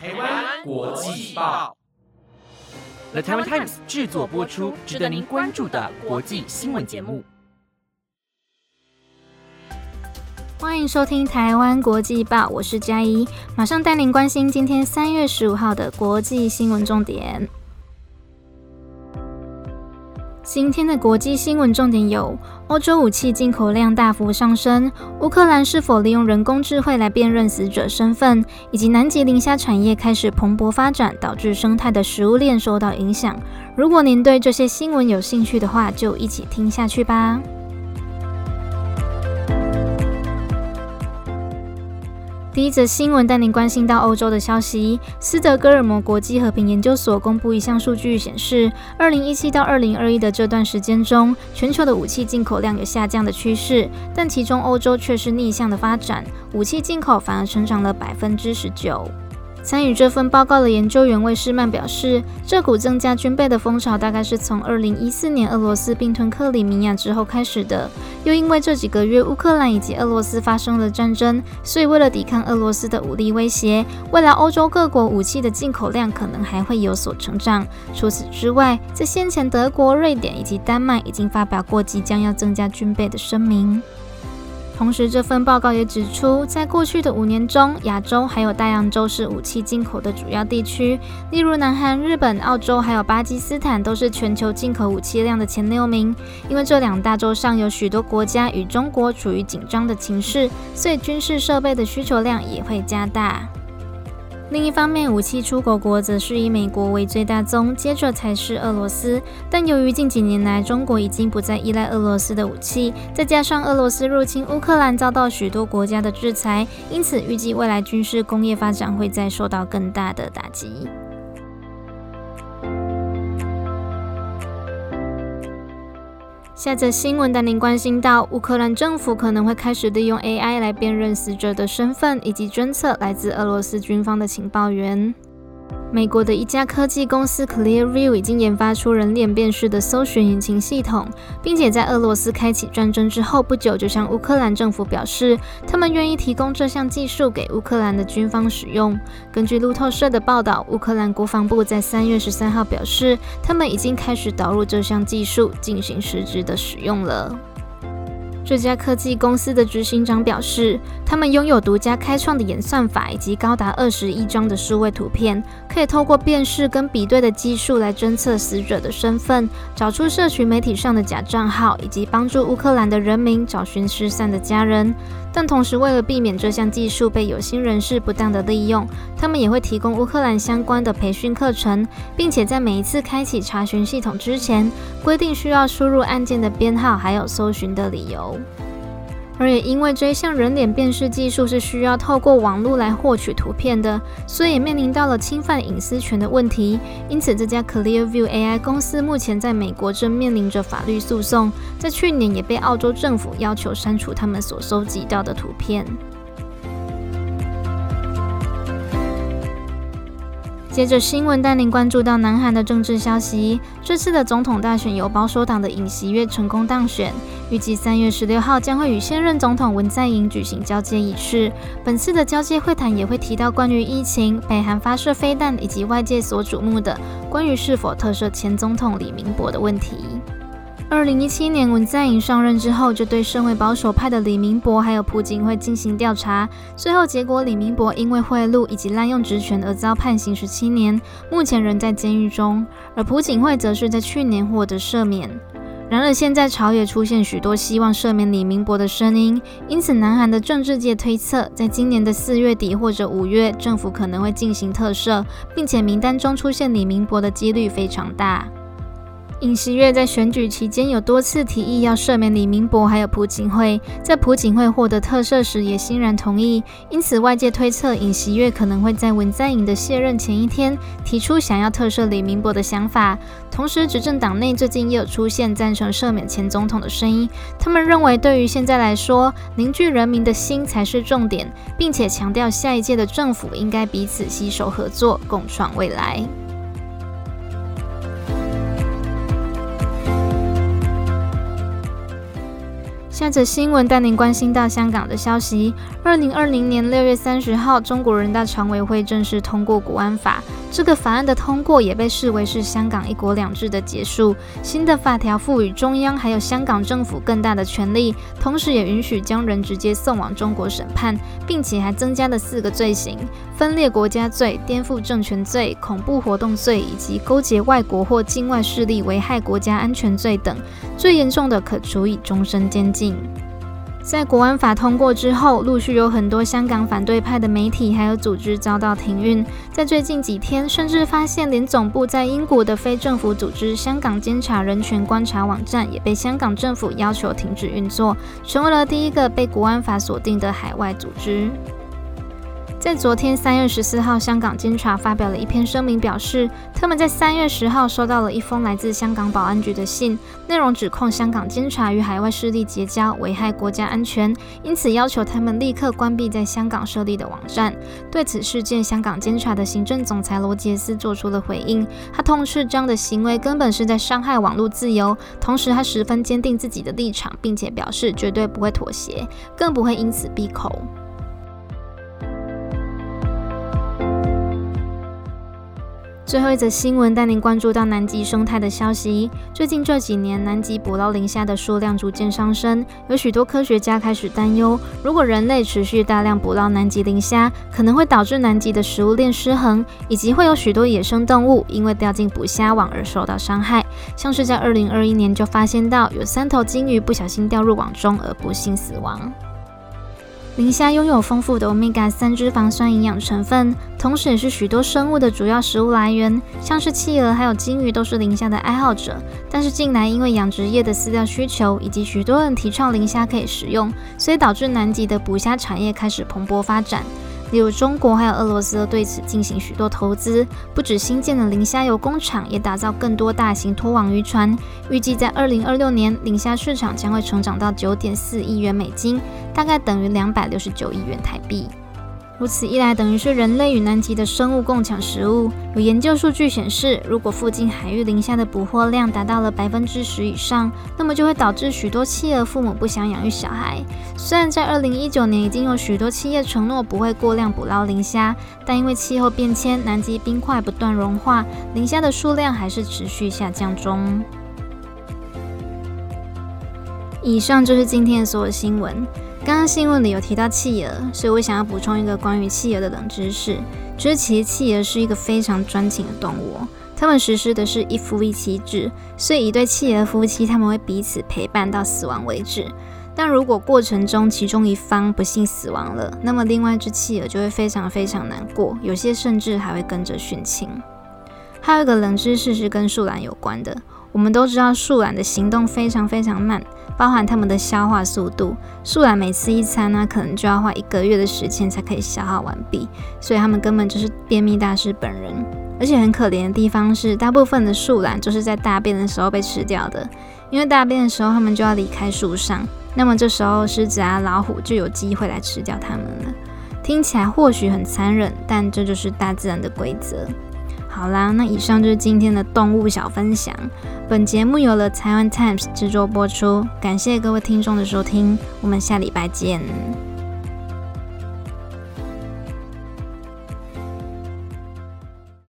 台湾国际报，The Taiwan Times 制作播出，值得您关注的国际新闻节目。欢迎收听台湾国际报，我是嘉怡，马上带您关心今天三月十五号的国际新闻重点。今天的国际新闻重点有：欧洲武器进口量大幅上升；乌克兰是否利用人工智慧来辨认死者身份；以及南极磷虾产业开始蓬勃发展，导致生态的食物链受到影响。如果您对这些新闻有兴趣的话，就一起听下去吧。第一则新闻带您关心到欧洲的消息。斯德哥尔摩国际和平研究所公布一项数据显示，二零一七到二零二一的这段时间中，全球的武器进口量有下降的趋势，但其中欧洲却是逆向的发展，武器进口反而成长了百分之十九。参与这份报告的研究员魏士曼表示，这股增加军备的风潮大概是从2014年俄罗斯并吞克里米亚之后开始的。又因为这几个月乌克兰以及俄罗斯发生了战争，所以为了抵抗俄罗斯的武力威胁，未来欧洲各国武器的进口量可能还会有所成长。除此之外，在先前德国、瑞典以及丹麦已经发表过即将要增加军备的声明。同时，这份报告也指出，在过去的五年中，亚洲还有大洋洲是武器进口的主要地区。例如，南韩、日本、澳洲还有巴基斯坦都是全球进口武器量的前六名。因为这两大洲上有许多国家与中国处于紧张的情势，所以军事设备的需求量也会加大。另一方面，武器出口国则是以美国为最大宗，接着才是俄罗斯。但由于近几年来中国已经不再依赖俄罗斯的武器，再加上俄罗斯入侵乌克兰遭到许多国家的制裁，因此预计未来军事工业发展会再受到更大的打击。下则新闻带您关心到，乌克兰政府可能会开始利用 AI 来辨认死者的身份，以及侦测来自俄罗斯军方的情报员。美国的一家科技公司 Clearview 已经研发出人脸辨识的搜寻引擎系统，并且在俄罗斯开启战争之后不久，就向乌克兰政府表示，他们愿意提供这项技术给乌克兰的军方使用。根据路透社的报道，乌克兰国防部在三月十三号表示，他们已经开始导入这项技术进行实质的使用了。这家科技公司的执行长表示，他们拥有独家开创的演算法以及高达二十亿张的数位图片，可以透过辨识跟比对的技术来侦测死者的身份，找出社群媒体上的假账号，以及帮助乌克兰的人民找寻失散的家人。但同时，为了避免这项技术被有心人士不当的利用，他们也会提供乌克兰相关的培训课程，并且在每一次开启查询系统之前，规定需要输入案件的编号，还有搜寻的理由。而也因为这项人脸辨识技术是需要透过网络来获取图片的，所以也面临到了侵犯隐私权的问题。因此，这家 Clearview AI 公司目前在美国正面临着法律诉讼，在去年也被澳洲政府要求删除他们所收集到的图片。接着新闻带您关注到南韩的政治消息。这次的总统大选由保守党的尹锡悦成功当选，预计三月十六号将会与现任总统文在寅举行交接仪式。本次的交接会谈也会提到关于疫情、北韩发射飞弹以及外界所瞩目的关于是否特赦前总统李明博的问题。二零一七年，文在寅上任之后，就对身为保守派的李明博还有朴槿惠进行调查。最后结果，李明博因为贿赂以及滥用职权而遭判刑十七年，目前仍在监狱中；而朴槿惠则是在去年获得赦免。然而，现在朝野出现许多希望赦免李明博的声音，因此南韩的政治界推测，在今年的四月底或者五月，政府可能会进行特赦，并且名单中出现李明博的几率非常大。尹锡悦在选举期间有多次提议要赦免李明博，还有朴槿惠。在朴槿惠获得特赦时，也欣然同意。因此，外界推测尹锡悦可能会在文在寅的卸任前一天提出想要特赦李明博的想法。同时，执政党内最近也有出现赞成赦免前总统的声音。他们认为，对于现在来说，凝聚人民的心才是重点，并且强调下一届的政府应该彼此携手合作，共创未来。下则新闻带您关心到香港的消息。二零二零年六月三十号，中国人大常委会正式通过国安法。这个法案的通过也被视为是香港一国两制的结束。新的法条赋予中央还有香港政府更大的权力，同时也允许将人直接送往中国审判，并且还增加了四个罪行：分裂国家罪、颠覆政权罪、恐怖活动罪以及勾结外国或境外势力危害国家安全罪等。最严重的可处以终身监禁。在国安法通过之后，陆续有很多香港反对派的媒体还有组织遭到停运。在最近几天，甚至发现连总部在英国的非政府组织香港监察人权观察网站也被香港政府要求停止运作，成为了第一个被国安法锁定的海外组织。在昨天三月十四号，香港监察发表了一篇声明，表示他们在三月十号收到了一封来自香港保安局的信，内容指控香港监察与海外势力结交，危害国家安全，因此要求他们立刻关闭在香港设立的网站。对此事件，香港监察的行政总裁罗杰斯做出了回应，他痛斥这样的行为根本是在伤害网络自由，同时他十分坚定自己的立场，并且表示绝对不会妥协，更不会因此闭口。最后一则新闻带您关注到南极生态的消息。最近这几年，南极捕捞磷虾的数量逐渐上升，有许多科学家开始担忧，如果人类持续大量捕捞南极磷虾，可能会导致南极的食物链失衡，以及会有许多野生动物因为掉进捕虾网而受到伤害。像是在二零二一年就发现到有三头鲸鱼不小心掉入网中而不幸死亡。磷虾拥有丰富的欧米伽三脂肪酸营养成分，同时也是许多生物的主要食物来源。像是企鹅还有金鱼都是磷虾的爱好者。但是近来因为养殖业的饲料需求，以及许多人提倡磷虾可以食用，所以导致南极的捕虾产业开始蓬勃发展。例如，中国还有俄罗斯都对此进行许多投资，不止新建了磷虾油工厂，也打造更多大型拖网渔船。预计在二零二六年，磷虾市场将会成长到九点四亿元美金，大概等于两百六十九亿元台币。如此一来，等于是人类与南极的生物共抢食物。有研究数据显示，如果附近海域磷虾的捕获量达到了百分之十以上，那么就会导致许多企鹅父母不想养育小孩。虽然在二零一九年已经有许多企业承诺不会过量捕捞磷虾，但因为气候变迁，南极冰块不断融化，磷虾的数量还是持续下降中。以上就是今天的所有新闻。刚刚新闻里有提到企鹅，所以我想要补充一个关于企鹅的冷知识，就是其实企鹅是一个非常专情的动物，它们实施的是一夫一妻制，所以一对企鹅夫妻他们会彼此陪伴到死亡为止。但如果过程中其中一方不幸死亡了，那么另外一只企鹅就会非常非常难过，有些甚至还会跟着殉情。还有一个冷知识是跟树懒有关的，我们都知道树懒的行动非常非常慢。包含他们的消化速度，树懒每次一餐呢，可能就要花一个月的时间才可以消化完毕，所以他们根本就是便秘大师本人。而且很可怜的地方是，大部分的树懒就是在大便的时候被吃掉的，因为大便的时候他们就要离开树上，那么这时候狮子啊、老虎就有机会来吃掉它们了。听起来或许很残忍，但这就是大自然的规则。好啦，那以上就是今天的动物小分享。本节目由了台湾 Times 制作播出，感谢各位听众的收听，我们下礼拜见。